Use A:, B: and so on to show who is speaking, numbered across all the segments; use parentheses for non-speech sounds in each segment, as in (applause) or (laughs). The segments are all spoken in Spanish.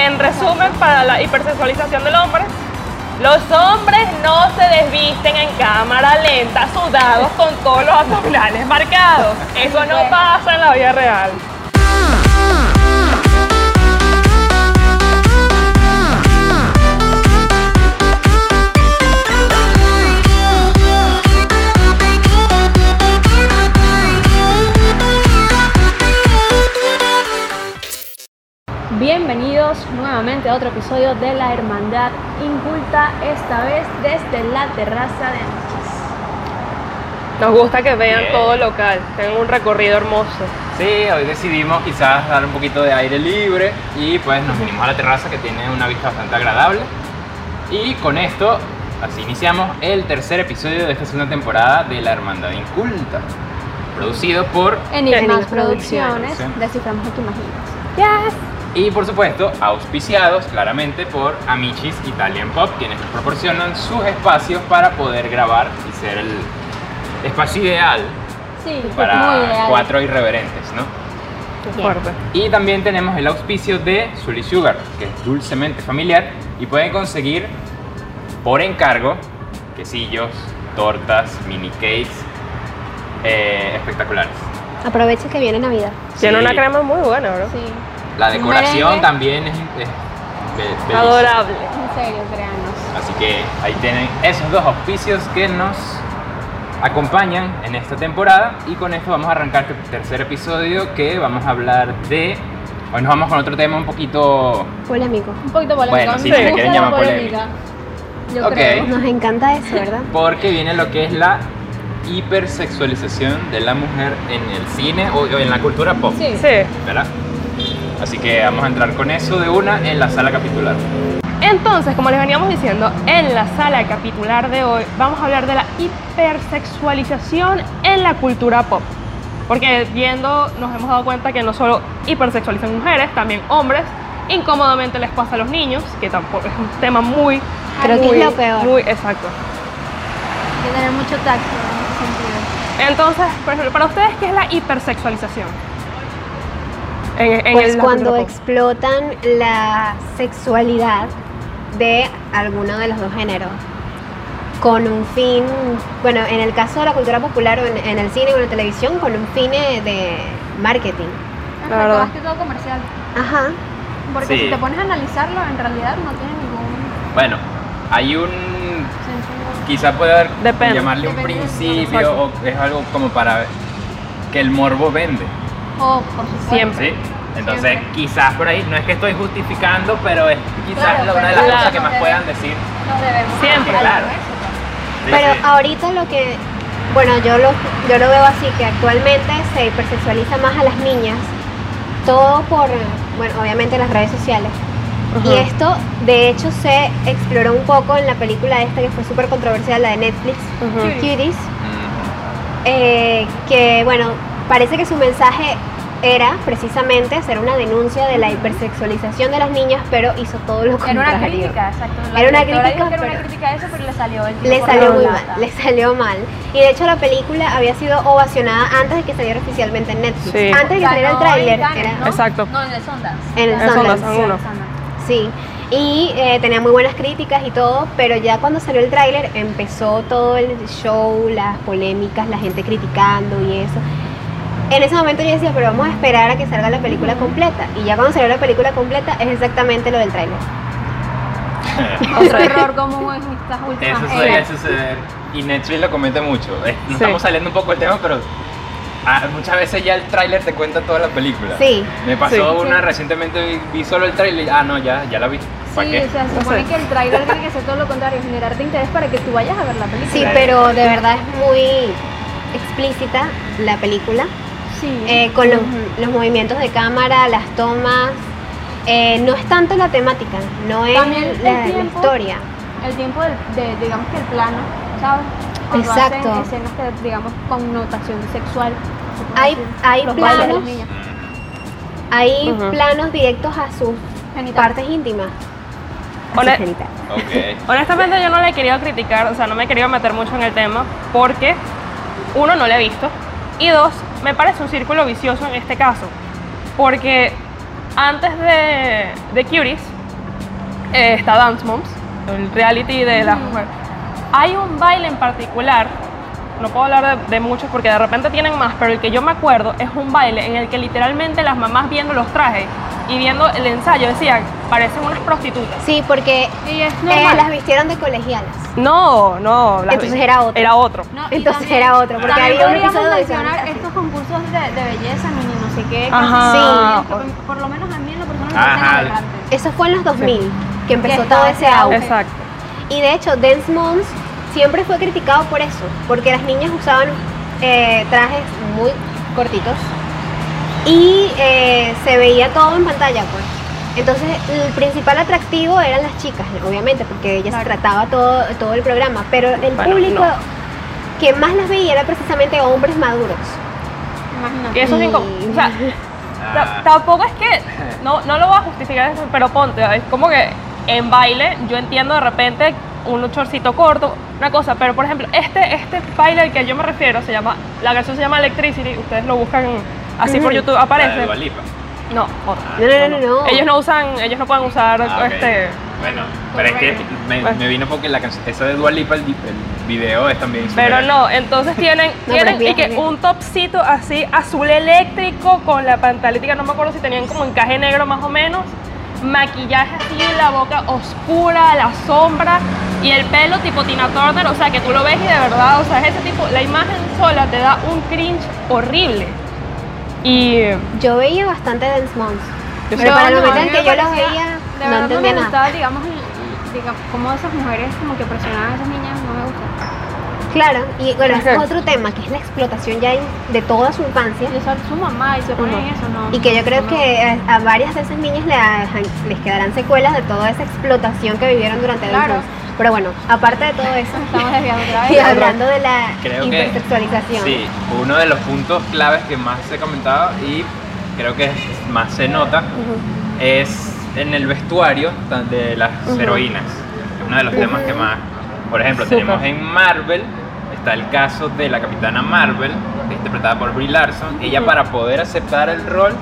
A: En resumen, para la hipersexualización del hombre, los hombres no se desvisten en cámara lenta, sudados con todos los abdominales marcados. Eso no pasa en la vida real.
B: Bienvenidos nuevamente a otro episodio de La Hermandad Inculta, esta vez desde la terraza de Noches.
A: Nos gusta que vean
C: Bien.
A: todo local, tengan un recorrido hermoso.
C: Sí, hoy decidimos quizás dar un poquito de aire libre y pues nos vinimos a la terraza que tiene una vista bastante agradable. Y con esto, así iniciamos el tercer episodio de esta segunda temporada de La Hermandad Inculta, producido por
B: Enigmas
A: Enigmas
B: Producciones,
C: Producciones.
B: desciframos lo que imaginas.
C: Y por supuesto auspiciados claramente por Amichis Italian Pop, quienes nos proporcionan sus espacios para poder grabar y ser el espacio ideal
B: Sí,
C: para
B: ideal.
C: cuatro irreverentes, ¿no? Y también tenemos el auspicio de Sully Sugar, que es dulcemente familiar y pueden conseguir por encargo quesillos, tortas, mini cakes eh, espectaculares.
B: Aprovecha que viene Navidad.
A: Tiene una crema muy buena, bro.
B: Sí,
C: La decoración
B: merengue.
C: también es.
A: Adorable.
B: en serio, créanos.
C: Así que ahí tienen esos dos auspicios que nos acompañan en esta temporada y con esto vamos a arrancar este tercer episodio que vamos a hablar de... Hoy nos vamos con otro tema un poquito
B: Polémico. Un poquito polémico.
C: Bueno, sí,
A: si le
C: quieren
B: la
C: llamar
B: polémica. Yo
C: Ok.
B: creo. Nos encanta eso, ¿verdad?
C: porque viene lo que es la hipersexualización de la mujer en el cine o o en la cultura pop,
B: Sí.
A: Sí.
C: ¿verdad? Así que vamos a entrar con eso de una en la sala capitular.
A: Entonces, como les veníamos diciendo, en la sala capitular de hoy vamos a hablar de la hipersexualización en la cultura pop. Porque viendo nos hemos dado cuenta que no solo hipersexualizan mujeres, también hombres. Incómodamente les pasa a los niños, que tampoco es un tema muy...
B: Creo que es
A: muy-
B: lo peor.
A: Muy exacto.
B: Hay que tener mucho tacto en ese sentido.
A: Entonces, por ejemplo, para ustedes, ¿qué es la hipersexualización? En, en
D: Pues
A: el-
D: cuando explotan la sexualidad de alguno de los dos géneros con un fin, bueno, en el caso de la cultura popular o en, en el cine o en la televisión, con un fin eh, de marketing.
A: La verdad.
B: más que todo comercial.
D: Ajá.
B: Porque
C: Sí.
B: si te pones a analizarlo, en realidad no tiene ningún
C: Bueno, hay un...
B: sentido.
C: Quizá pueda
A: Depende.
C: llamarle un principio o es algo como para que el morbo vende,
B: Oh, por supuesto.
A: Siempre.
C: ¿sí? Entonces,
B: Siempre.
C: quizás por ahí, no es que estoy justificando, pero es quizás
B: Claro,
C: la- una de las cosas que más puedan decir.
B: Nos debemos
A: Siempre,
C: claro. Sí,
D: Pero
C: sí.
D: ahorita lo que, bueno, yo lo, yo lo veo así, que actualmente se hipersexualiza más a las niñas, todo por, bueno, obviamente las redes sociales. Y esto, de hecho, se exploró un poco en la película esta que fue súper controversial, la de Netflix,
A: Ujú.
D: Cuties, eh, que, bueno, parece que su mensaje era precisamente hacer una denuncia de la hipersexualización de las niñas, pero hizo todo lo
B: Era
D: contrario.
B: una crítica, exacto. La
D: Era una crítica,
B: era una
D: pero-
B: crítica a eso, pero le salió el
D: Le salió muy mal, le salió mal. Y de hecho la película había sido ovacionada antes de que saliera oficialmente en Netflix.
A: Sí.
D: Antes de que saliera el tráiler, era-
B: ¿no?
A: Exacto.
B: No, en el Sundance.
D: En el sí.
A: uno.
D: Sí, y eh, tenía muy buenas críticas y todo, pero ya cuando salió el tráiler empezó todo el show, las polémicas, la gente criticando y eso. En ese momento yo decía, pero vamos a esperar a que salga la película completa. Y ya cuando salió la película completa es exactamente lo del tráiler. (laughs)
B: Otro error común en estas últimas
C: Eso suele
B: eras.
C: suceder. Y Netflix lo comete mucho.
A: Sí.
C: Nos estamos saliendo un poco del tema, pero ah, muchas veces ya el tráiler te cuenta toda la película.
D: Sí.
C: Me pasó
A: Sí.
C: una
B: Sí.
C: recientemente, vi, vi solo el tráiler y ah, no, ya, ya la vi. ¿Para
B: Sí,
C: qué?
B: o sea, se supone que el trailer tiene que ser todo lo contrario, generarte interés para que tú vayas a ver la película.
D: Sí, pero de verdad es muy explícita la película.
B: Sí.
D: eh, con los, los movimientos de cámara, las tomas. eh, no es tanto la temática, no es
B: También el
D: la, historia.
B: el tiempo del- de, digamos que el plano, ¿sabes? Cuando
D: Exacto.
B: hacen escenas de, digamos, connotación sexual.
D: Hay-
B: decir,
D: hay planos. Hay planos directos a sus
B: Genital.
D: partes íntimas. (laughs)
A: Honestamente yo no le he querido criticar, o sea, no me he querido meter mucho en el tema porque uno no lo he visto y dos, me parece un círculo vicioso en este caso, porque antes de, de Cuties, eh, está Dance Moms, el reality de las mujeres. Hay un baile en particular, no puedo hablar de, de muchos porque de repente tienen más, pero el que yo me acuerdo es un baile en el que literalmente las mamás viendo los trajes y viendo el ensayo decían, parecen unas prostitutas.
D: Sí, porque
B: Y es
D: eh, las vistieron de colegialas.
A: No, no.
D: Entonces era otro.
A: Era otro.
B: No,
D: Entonces
B: también-
D: era otro, porque había un episodio de
B: mencionar estos concursos de, de belleza, mini no sé qué.
A: Ajá. Sí.
B: que por, por lo menos a mí en lo personal me
C: Ajá.
B: aberrantes.
D: Eso fue en los 2000 que empezó
B: Que
D: todo ese auge.
A: Exacto.
D: Y de hecho, Dance Moms siempre fue criticado por eso, porque las niñas usaban eh, trajes muy cortitos y eh, se veía todo en pantalla, pues. Entonces, el principal atractivo eran las chicas, obviamente, porque ellas
B: Claro.
D: trataba todo, todo el programa, pero el
A: Bueno,
D: público
A: no.
D: que más las veía era precisamente hombres maduros.
B: Imagínate.
A: Que eso es
D: Y-
A: incómodo. O sea, ta- tampoco es que. No, no lo voy a justificar eso, pero ponte. Es como que en baile yo entiendo de repente un chorcito corto, una cosa, pero por ejemplo, este, este baile al que yo me refiero se llama. La canción se llama Electricity, ustedes lo buscan así por. YouTube,
C: La de
A: aparece.
C: Lipa.
A: No, otra.
D: No, no, no, no.
A: Ellos no usan, ellos no pueden usar
C: Ah,
A: este.
C: Bueno, pero es que me,
A: Pues-
C: me vino porque la canción, esa de Dua Lipa, el, el video es también
A: Pero no, entonces tienen, (laughs) tienen y que un topcito así azul eléctrico con la pantalítica, no me acuerdo si tenían como encaje negro más o menos, maquillaje así, la boca oscura, la sombra y el pelo tipo Tina Turner, o sea que tú lo ves y de verdad, o sea, es ese tipo, la imagen sola te da un cringe horrible. Y
D: Yo veía bastante Dance Moms, pero
B: No,
D: para el
B: no,
D: momento en que yo los veía,
B: de
D: no
B: verdad no
D: entendía
B: me
D: nada.
B: gustaba, digamos, el- digamos, cómo esas mujeres como que presionaban a esas niñas, no me gusta.
D: Claro, y bueno, ese es otro tema, que es la explotación ya de toda su infancia.
B: Y eso su mamá y se ponen en eso, ¿no?
D: Y que yo creo
B: no.
D: que a, a varias de esas niñas le- les quedarán secuelas de toda esa explotación que vivieron durante
B: Claro.
D: Pero bueno, aparte de todo eso,
B: Estamos (laughs) desviando otra
D: y
B: vez.
D: hablando de la
C: Creo que sí, uno de los puntos claves que más se comentaba y creo que más se nota es en el vestuario de las
A: Ujú.
C: heroínas. Es uno de los temas que más, por ejemplo,
A: Súper.
C: tenemos en Marvel, está el caso de la capitana Marvel, interpretada por Brie Larson. Ella para poder aceptar el rol,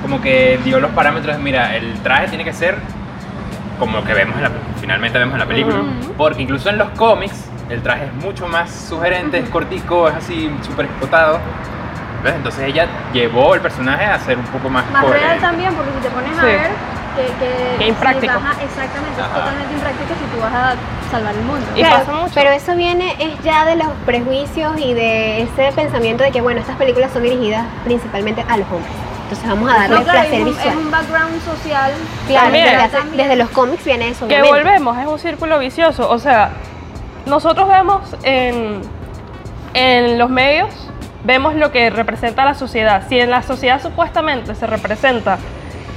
C: como que dio los parámetros, mira, el traje tiene que ser como lo que vemos en la, finalmente vemos en la película. Porque incluso en los cómics el traje es mucho más sugerente, es cortico, es así súper explotado. ¿Ves? Entonces ella llevó el personaje a ser un poco más,
B: Más real también, porque si te pones a
A: Sí.
B: ver que, que
A: Que impráctico.
B: si vas a- exactamente,
C: Ajá.
B: es totalmente impráctico si tú vas a salvar el mundo.
A: Y
D: Claro,
A: pasa mucho.
D: pero eso viene es ya de los prejuicios y de ese pensamiento de que bueno, estas películas son dirigidas principalmente a los hombres. Entonces vamos a darle
B: No, claro,
D: placer
B: es, un,
D: visual.
B: es un background social.
D: Claro,
A: También.
D: desde, desde los cómics viene eso.
A: que
D: obviamente.
A: volvemos, es un círculo vicioso. O sea, nosotros vemos en, en los medios, vemos lo que representa la sociedad. Si en la sociedad supuestamente se representa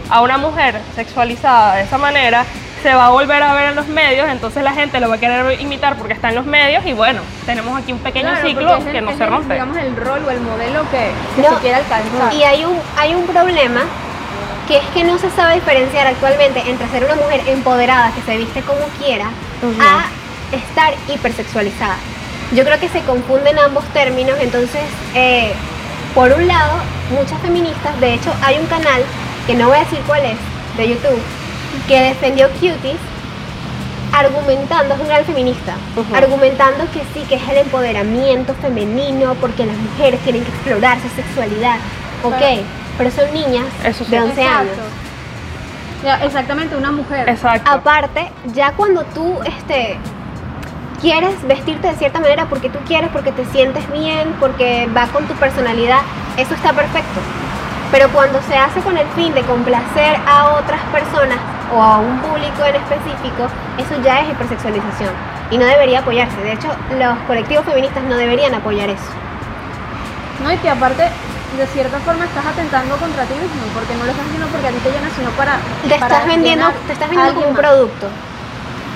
A: a una mujer sexualizada de esa manera, se va a volver a ver en los medios, entonces la gente lo va a querer imitar porque está en los medios y bueno, tenemos aquí un pequeño
B: Claro,
A: ciclo
B: el-
A: que no se
B: el,
A: rompe.
B: Digamos el rol o el modelo que, que
D: No,
B: se quiere alcanzar.
D: Y hay un, hay un problema que es que no se sabe diferenciar actualmente entre ser una mujer empoderada que se viste como quiera a estar hipersexualizada. Yo creo que se confunden ambos términos, entonces, eh, por un lado, muchas feministas, de hecho hay un canal, que no voy a decir cuál es, de YouTube, que defendió Cuties argumentando, es un gran feminista, argumentando que sí, que es el empoderamiento femenino, porque las mujeres tienen que explorar su sexualidad. Ok, pero son niñas
A: Eso sí.
D: de 11 años.
B: Exacto. Ya, exactamente, una mujer.
A: Exacto.
D: Aparte, ya cuando tú este, quieres vestirte de cierta manera porque tú quieres, porque te sientes bien, porque va con tu personalidad, eso está perfecto. Pero cuando se hace con el fin de complacer a otras personas o a un público en específico, eso ya es hipersexualización y no debería apoyarse. De hecho, los colectivos feministas no deberían apoyar eso.
B: No, y que aparte, de cierta forma, estás atentando contra ti mismo, porque no lo estás haciendo porque a ti te llena, sino para.
D: te
B: para
D: estás vendiendo, te estás vendiendo como un
B: más.
D: producto.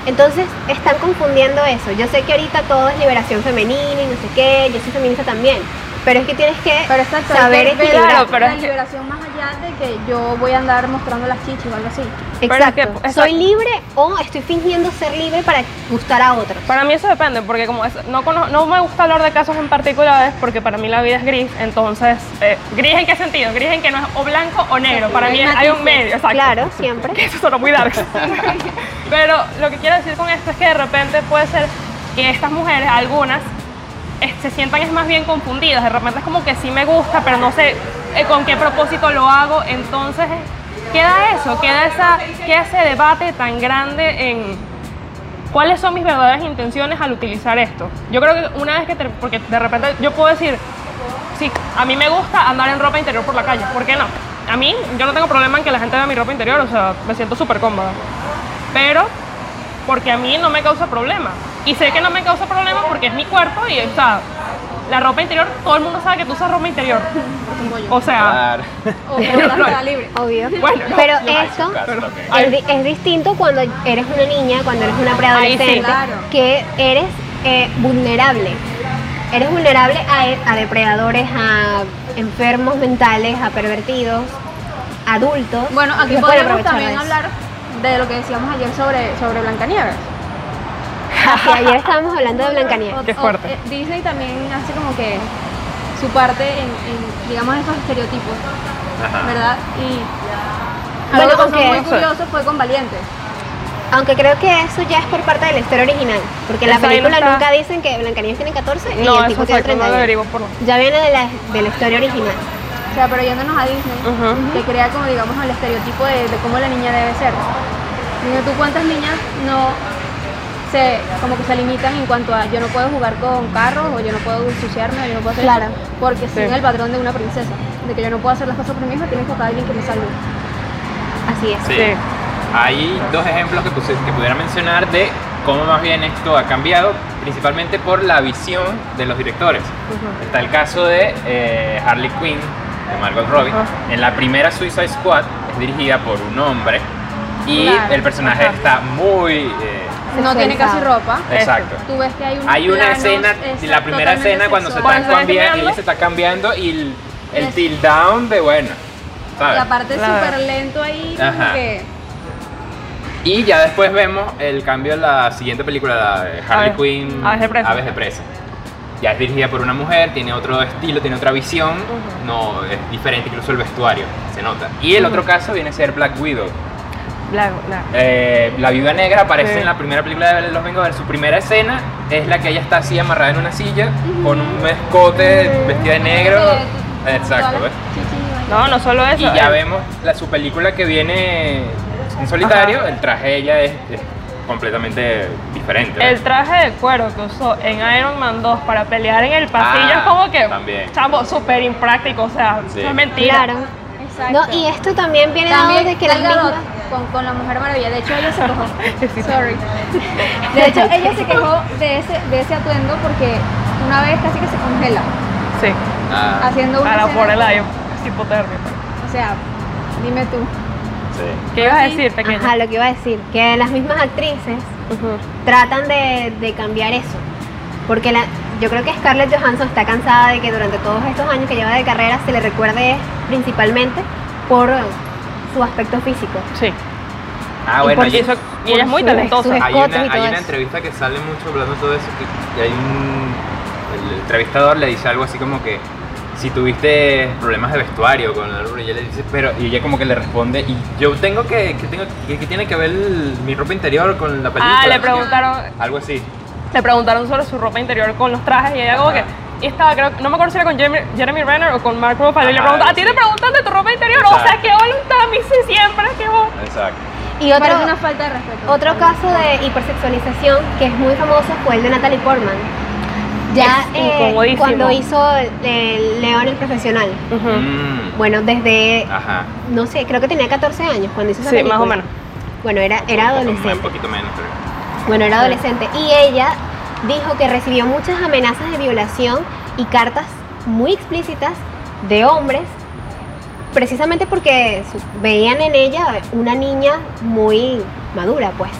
D: Entonces están confundiendo eso. Yo sé que ahorita todo es liberación femenina y no sé qué, yo soy feminista también, pero es que tienes que
B: Pero
D: saber equilibrar.
A: Pero
B: la liberación más allá necesidad de que yo voy a andar mostrando las chichis o algo así.
A: Pero es
D: Exacto. Soy libre o estoy fingiendo ser libre para gustar a otros.
A: Para mí eso depende, porque como es- no, cono- no me gusta hablar de casos en particulares, porque para mí la vida es gris, entonces, eh, ¿gris en qué sentido? Gris en que no es o blanco o negro, para mí
B: hay
A: un medio, exacto.
D: Claro, siempre. (laughs)
A: Que eso sonó muy dark. (laughs) Pero lo que quiero decir con esto es que de repente puede ser que estas mujeres, algunas, se sientan es más bien confundidas. De repente es como que sí me gusta, pero no sé eh, con qué propósito lo hago. Entonces eh, queda eso, queda, esa, queda ese debate tan grande en cuáles son mis verdaderas intenciones al utilizar esto. Yo creo que una vez que, te- porque de repente yo puedo decir, sí, a mí me gusta andar en ropa interior por la calle, ¿por qué no? A mí, yo no tengo problema en que la gente vea mi ropa interior, o sea, me siento súper cómoda. Pero, porque a mí no me causa problema. Y sé que no me causa problema porque es mi cuerpo y, o sea, la ropa interior, todo el mundo sabe que tú usas ropa interior. O sea,
C: Claro. (laughs)
B: Libre.
D: Obvio.
A: Bueno, no,
D: pero esto
C: también.
D: es, di- es distinto cuando eres una niña, cuando eres una preadolescente,
A: sí.
B: Claro.
D: que eres eh, vulnerable. Eres vulnerable a, a depredadores, a enfermos mentales, a pervertidos, adultos.
B: Bueno, aquí
D: aprovechar
B: también
D: eso.
B: hablar de lo que decíamos ayer sobre, sobre Blancanieves.
D: Así, ayer estábamos hablando de Blancanieves.
A: Qué
B: o-
A: fuerte.
B: eh, Disney también hace como que su parte en, en, digamos, estos estereotipos,
C: Ajá.
B: ¿verdad? Y
D: Bueno,
B: algo que muy curioso fue con Valiente.
D: Aunque creo que eso ya es por parte de la historia original. Porque en la
A: no
D: película
A: está.
D: nunca dicen que Blancanieves tiene 14 y
A: no,
D: el tipo tiene
A: exacto, no
D: 31.
A: averiguo por
D: Ya viene de la, de la historia original.
B: O sea, pero yéndonos a Disney,
A: Ujú.
B: que crea como, digamos, el estereotipo de, de cómo la niña debe ser. Dime tú cuántas niñas no se, como que se limitan en cuanto a yo no puedo jugar con carros, o yo no puedo ensuciarme, o yo no puedo hacer
D: Claro.
B: porque
A: Sí.
B: siguen el patrón de una princesa, de que yo no puedo hacer las cosas por mí misma, tiene que buscar a alguien que me salve.
D: Así es.
C: Sí.
A: Sí.
C: Hay dos ejemplos que, puse- que pudiera mencionar de cómo más bien esto ha cambiado, principalmente por la visión de los directores. Está el caso de eh, Harley Quinn, de Margot Robbie.
A: Ajá.
C: En la primera Suicide Squad es dirigida por un hombre y
B: Claro.
C: el personaje
A: Ajá.
C: está muy... eh,
B: No tiene casi ropa.
C: exacto.
B: Tú ves que hay unos
C: Hay una escena,
B: exacto,
C: la primera escena cuando se están
A: Cuando se está
C: cambiando, ella se está cambiando y el, el
B: Yes.
C: tilt down de bueno,
B: Y
C: ¿sabes?
B: aparte
A: Claro.
B: súper lento ahí, como
C: Ajá.
B: que...
C: Y ya después vemos el cambio en la siguiente película, la de Harley
A: Aves-
C: Quinn,
A: Aves de presa.
C: Aves de presa. Ya es dirigida por una mujer, tiene otro estilo, tiene otra visión,
A: Ujú.
C: no es diferente incluso el vestuario, se nota. Y el otro caso viene a ser Black Widow.
A: La- la-
C: Eh, la viuda negra aparece
A: Sí.
C: en la primera película de Los Vengadores. Su primera escena es la que ella está así amarrada en una silla con un escote vestida de negro.
B: Sí,
C: Exacto,
B: todas
C: ¿ves?
A: No, no solo eso.
C: Y ya
A: eh,
C: vemos la, su película que viene en solitario,
A: Ajá.
C: el traje de ella es, es completamente diferente.
A: El traje de cuero que usó en Iron Man 2 para pelear en el pasillo
C: Ah,
A: es como que,
C: también.
A: chamo, súper impráctico, o sea,
C: Sí.
A: es mentira.
D: Claro.
B: Exacto.
D: No, y esto también viene dado
B: También
D: de que las mismas...
B: con, con la Mujer Maravilla. De hecho, ella se quejó. (laughs) Sorry. De hecho, ella se quejó de ese, de ese atuendo porque una vez casi que se congela
A: Sí,
C: Ah,
B: haciendo una
A: a la
B: escena-
A: por el aire, hipotermia.
B: O sea, dime tú.
C: sí.
A: ¿Qué ibas a decir, pequeña?
D: Ajá, lo que iba a decir, que las mismas actrices tratan de, de cambiar eso. Porque la, yo creo que Scarlett Johansson está cansada de que durante todos estos años que lleva de carrera se le recuerde principalmente por su aspecto físico.
A: Sí.
C: Ah,
D: Y
C: bueno, hay,
A: eso- y ella es muy talentosa.
C: hay una,
D: y
C: hay una
D: eso.
C: entrevista que sale mucho hablando de todo eso, que, hay un... El entrevistador le dice algo así como que si tuviste problemas de vestuario con la y ella le dice, pero y ella como que le responde y yo tengo que que tengo que, que tiene que ver el- mi ropa interior con la película.
A: Ah, le preguntaron,
C: algo así.
A: le preguntaron sobre su ropa interior con los trajes y ella como que
C: Ajá.
A: y estaba creo no me acuerdo si era con Jeremy, Jeremy Renner o con Mark Ruffalo y le preguntan a ti te preguntan de tu ropa interior o sea que voluntad a mí sí siempre que vos
C: Exacto.
D: Y
B: Me
D: otro,
B: una falta de respeto.
D: otro caso de hipersexualización que es muy famoso fue el de Natalie Portman. Ya eh, cuando hizo el León el Profesional.
C: Mm,
D: Bueno, desde,
C: Ajá.
D: no sé, creo que tenía 14 años cuando hizo esa
A: sí
D: película.
A: más o menos
D: Bueno, era, era
C: Un
D: adolescente.
C: poquito menos, pero...
D: Bueno, era adolescente. Y ella dijo que recibió muchas amenazas de violación y cartas muy explícitas de hombres, precisamente porque veían en ella una niña muy madura, pues,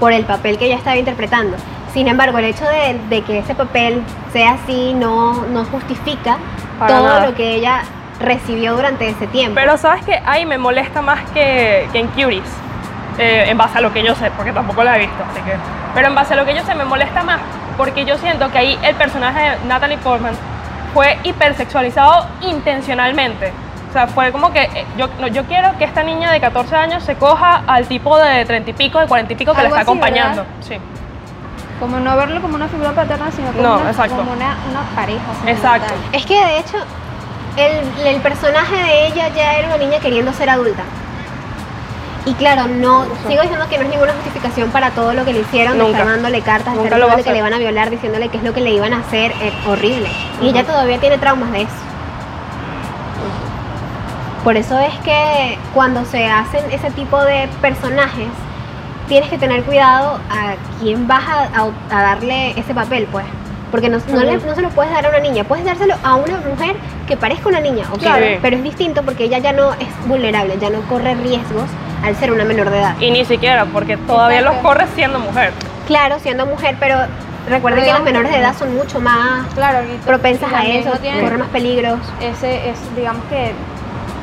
D: por el papel que ella estaba interpretando. Sin embargo, el hecho de, de que ese papel sea así no, no justifica
A: Para
D: todo
A: nada.
D: lo que ella recibió durante ese tiempo.
A: Pero sabes que ahí me molesta más que, que en Curious, eh, en base a lo que yo sé, porque tampoco la he visto, así que. Pero en base a lo que yo sé me molesta más, porque yo siento que ahí el personaje de Natalie Portman fue hipersexualizado intencionalmente. O sea, fue como que eh, yo, no, yo quiero que esta niña de 14 años se coja al tipo de 30 y pico, de 40 y pico que la está
B: así, ¿verdad?
A: acompañando. Sí.
B: Como no verlo como una figura paterna, sino como,
A: No,
B: una,
A: exacto.
B: como una, una pareja.
A: Exacto.
D: Es que de hecho, el, el personaje de ella ya era una niña queriendo ser adulta. Y claro, no, sigo diciendo que no es ninguna justificación para todo lo que le hicieron, de
A: Nunca.
D: estar mandándole cartas, de
A: Nunca
D: estar diciéndole que le iban a violar, diciéndole qué es lo que le iban a hacer, es horrible. Y ella todavía tiene traumas de eso. Por eso es que cuando se hacen ese tipo de personajes, tienes que tener cuidado a quién vas a, a- a darle ese papel, pues. Porque no, no, le-
A: Ujú.
D: no se lo puedes dar a una niña, puedes dárselo a una mujer que parezca una niña, ok,
A: Claro.
D: pero es distinto porque ella ya no es vulnerable, ya no corre riesgos al ser una menor de edad.
A: Y ni siquiera, porque todavía los
B: Exacto.
A: corre siendo mujer.
D: Claro, siendo mujer, pero recuerden que las menores de edad son mucho más
B: Claro,
D: propensas a eso,
B: no
D: corren más peligros.
B: ese, es, digamos que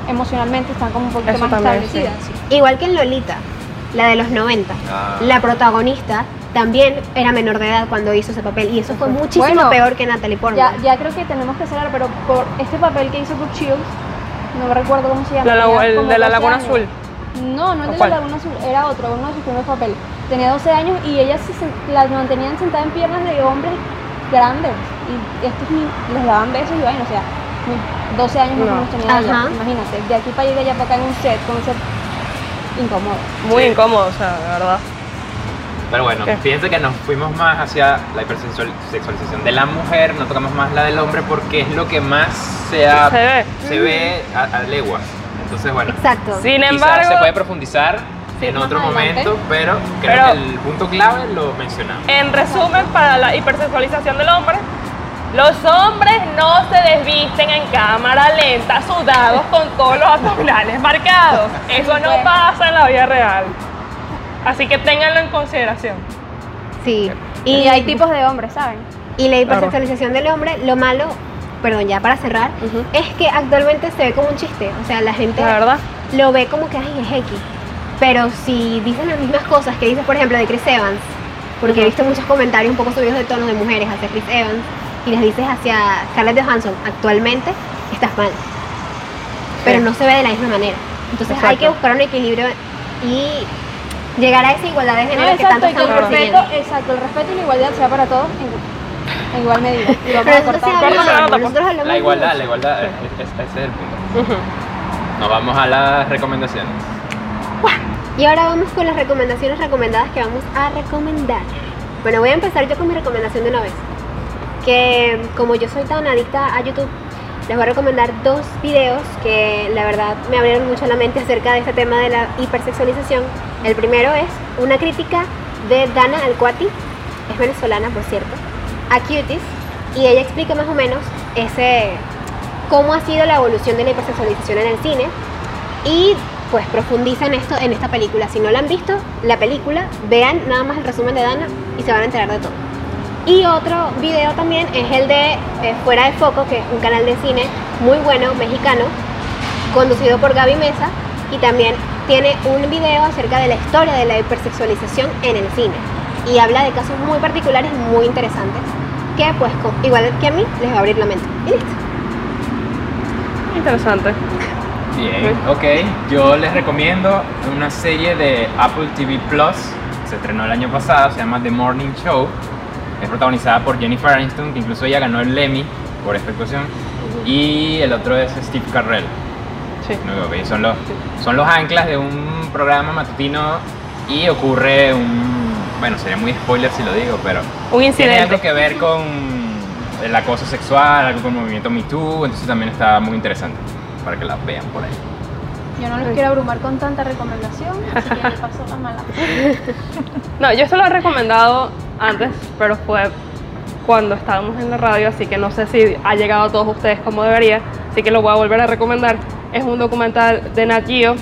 B: emocionalmente están como un poquito
A: Eso
B: más establecidas.
D: Igual que en Lolita, la de los 90.
C: Ah.
D: La protagonista también era menor de edad cuando hizo ese papel y eso fue muchísimo
B: Bueno,
D: peor que Natalie
B: Ya,
D: Portman.
B: ya creo que tenemos que cerrar, pero por este papel que hizo Brooke Shields, no recuerdo cómo se llama.
A: La el de la
B: 12
A: Laguna
B: años.
A: Azul.
B: No, no
A: ¿O
B: el de la Laguna Azul, era otro, uno de sus primeros papeles. Tenía 12 años y ellas se las mantenían sentadas en piernas de hombres grandes y estos ni les daban besos y vaina, o sea, muy- 12 años más
A: No.
B: menos tenía ella,
D: Ajá.
B: imagínate, de aquí para allá y de allá para acá en un set, con un set incómodo.
A: Muy
C: Sí.
A: incómodo, o sea, de verdad.
C: Pero bueno,
A: ¿Qué?
C: fíjense que nos fuimos más hacia la hipersexualización de la mujer, no tocamos más la del hombre porque es lo que más se, ha-
A: Se ve.
C: se ve a, a leguas. Entonces, bueno,
D: Exacto.
A: Sin embargo,
C: se puede profundizar
B: Sí,
C: en otro
B: adelante.
C: momento, pero creo
A: Pero-
C: que el punto clave lo mencionamos.
A: en resumen, para la hipersexualización del hombre, los hombres no se desvisten en cámara lenta, sudados con todos los abdominales marcados. (laughs) Eso no
B: Bueno.
A: pasa en la vida real. Así que ténganlo en consideración.
D: Sí.
B: Y, hay tipos de hombres, ¿saben?
D: Y la hipersexualización del hombre, lo malo, perdón, ya para cerrar, es que actualmente se ve como un chiste. O sea, la gente
A: La verdad.
D: lo ve como que ay, es X. Pero si dicen las mismas cosas que dice, por ejemplo, de Chris Evans, porque he visto muchos comentarios un poco subidos de tono de mujeres hacia Chris Evans, y les dices hacia Scarlett Johansson, actualmente estás mal. Pero
A: Sí.
D: no se ve de la misma manera. Entonces hay que buscar un equilibrio y llegar a esa igualdad de
B: No,
D: género que
B: exacto,
D: tanto
B: que el
D: estamos
B: respeto, exacto, el respeto y la igualdad sea para todos en, igual medida. Y vamos
D: Pero
B: a cortar.
D: Nosotros
C: La igualdad, la igualdad, es- es- ese es el punto. Nos vamos a las recomendaciones.
D: Y ahora vamos con las recomendaciones recomendadas que vamos a recomendar. Bueno, voy a empezar yo con mi recomendación de una vez. Que como yo soy tan adicta a YouTube, les voy a recomendar dos videos que la verdad me abrieron mucho la mente acerca de este tema de la hipersexualización. El primero es una crítica de Dana Alcuati, es venezolana por cierto, a Cuties, y ella explica más o menos ese cómo ha sido la evolución de la hipersexualización en el cine y pues profundiza en esto en esta película. Si no la han visto, la película, vean nada más el resumen de Dana y se van a enterar de todo. Y otro video también es el de eh, Fuera de Foco, que es un canal de cine muy bueno, mexicano, conducido por Gaby Mesa, y también tiene un video acerca de la historia de la hipersexualización en el cine. Y habla de casos muy particulares, muy interesantes, que pues con- igual que a mí les va a abrir la mente. Y listo.
A: Interesante.
C: Bien, ok. Yo les recomiendo una serie de Apple TV Plus. Se estrenó el año pasado, se llama The Morning Show. Es protagonizada por Jennifer Aniston, que incluso ella ganó el Emmy por esta actuación. Y el otro es Steve Carrell.
A: Sí.
C: ¿no? Ok, Son los, son los anclas de un programa matutino y ocurre un... Bueno, sería muy spoiler si lo digo, pero
A: Un
C: tiene
A: incidente.
C: algo que ver con el acoso sexual, algo con el movimiento Me Too, entonces también está muy interesante para que la vean por ahí.
B: Yo no los quiero abrumar con tanta recomendación, así que me paso la mala. (laughs)
A: No, yo se lo he recomendado antes, pero fue cuando estábamos en la radio, así que no sé si ha llegado a todos ustedes como debería, así que lo voy a volver a recomendar. Es un documental de Nat Geo,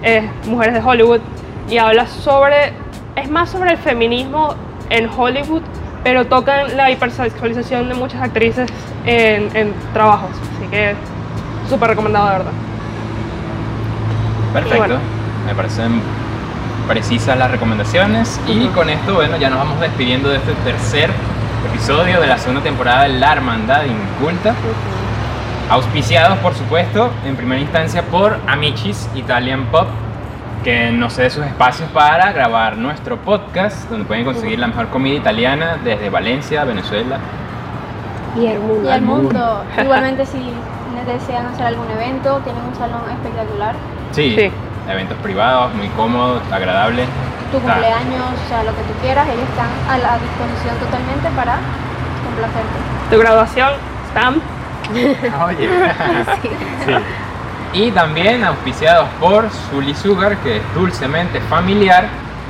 A: es Mujeres de Hollywood, y habla sobre, es más sobre el feminismo en Hollywood, pero tocan la hipersexualización de muchas actrices en, en trabajos, así que súper recomendado, de verdad.
C: Perfecto.
A: Bueno.
C: Me parecen precisas las recomendaciones. Y con esto, bueno, ya nos vamos despidiendo de este tercer episodio de la segunda temporada de La Hermandad Inculta. Auspiciados, por supuesto, en primera instancia por Amichis Italian Pop, que nos cede sus espacios para grabar nuestro podcast, donde pueden conseguir la mejor comida italiana desde Valencia, Venezuela.
D: Y el mundo.
B: Y Al
C: mundo. (laughs)
B: Igualmente si desean hacer algún evento, tienen un salón espectacular.
C: Sí,
A: Sí.
C: eventos privados, muy cómodos, agradables.
B: Tu
C: Está-
B: cumpleaños, o sea, lo que tú quieras, ellos están a la disposición totalmente para complacerte.
A: Tu graduación, stamp. (laughs)
C: Oye. (laughs) Sí. Y también auspiciados por Zully Sugar, que es dulcemente familiar,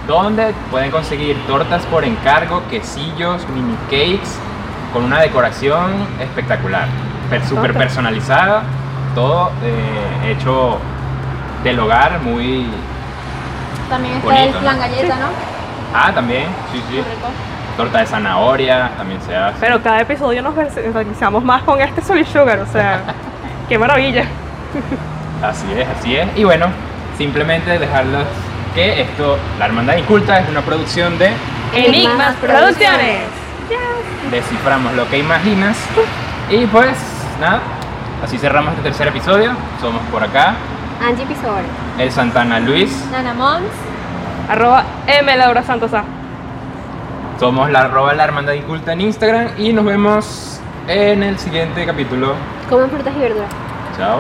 C: donde pueden conseguir tortas por encargo, quesillos, mini cakes, con una decoración espectacular, per- súper personalizada, todo eh, hecho del hogar, muy...
B: También está
C: Bonito,
B: el
C: ¿no?
B: plan galleta, ¿no?
C: Ah, también, sí, sí. Torta de zanahoria también se hace.
A: Pero cada episodio nos visualizamos más con este Solid Sugar, o sea, (laughs) qué maravilla.
C: Así es, así es. Y bueno, simplemente dejarlos que esto, La Hermandad Inculta, es una producción de
A: Enigmas Producciones.
C: Desciframos lo que imaginas. Y pues, nada, así cerramos este tercer episodio. Somos por acá,
D: Angie Pisor.
C: el Santana Luis.
B: Nana Mons.
A: Arroba M Laura Santos A.
C: Somos la arroba La Hermandad Inculta en Instagram. Y nos vemos en el siguiente capítulo.
D: Comen frutas y verduras.
C: Chao.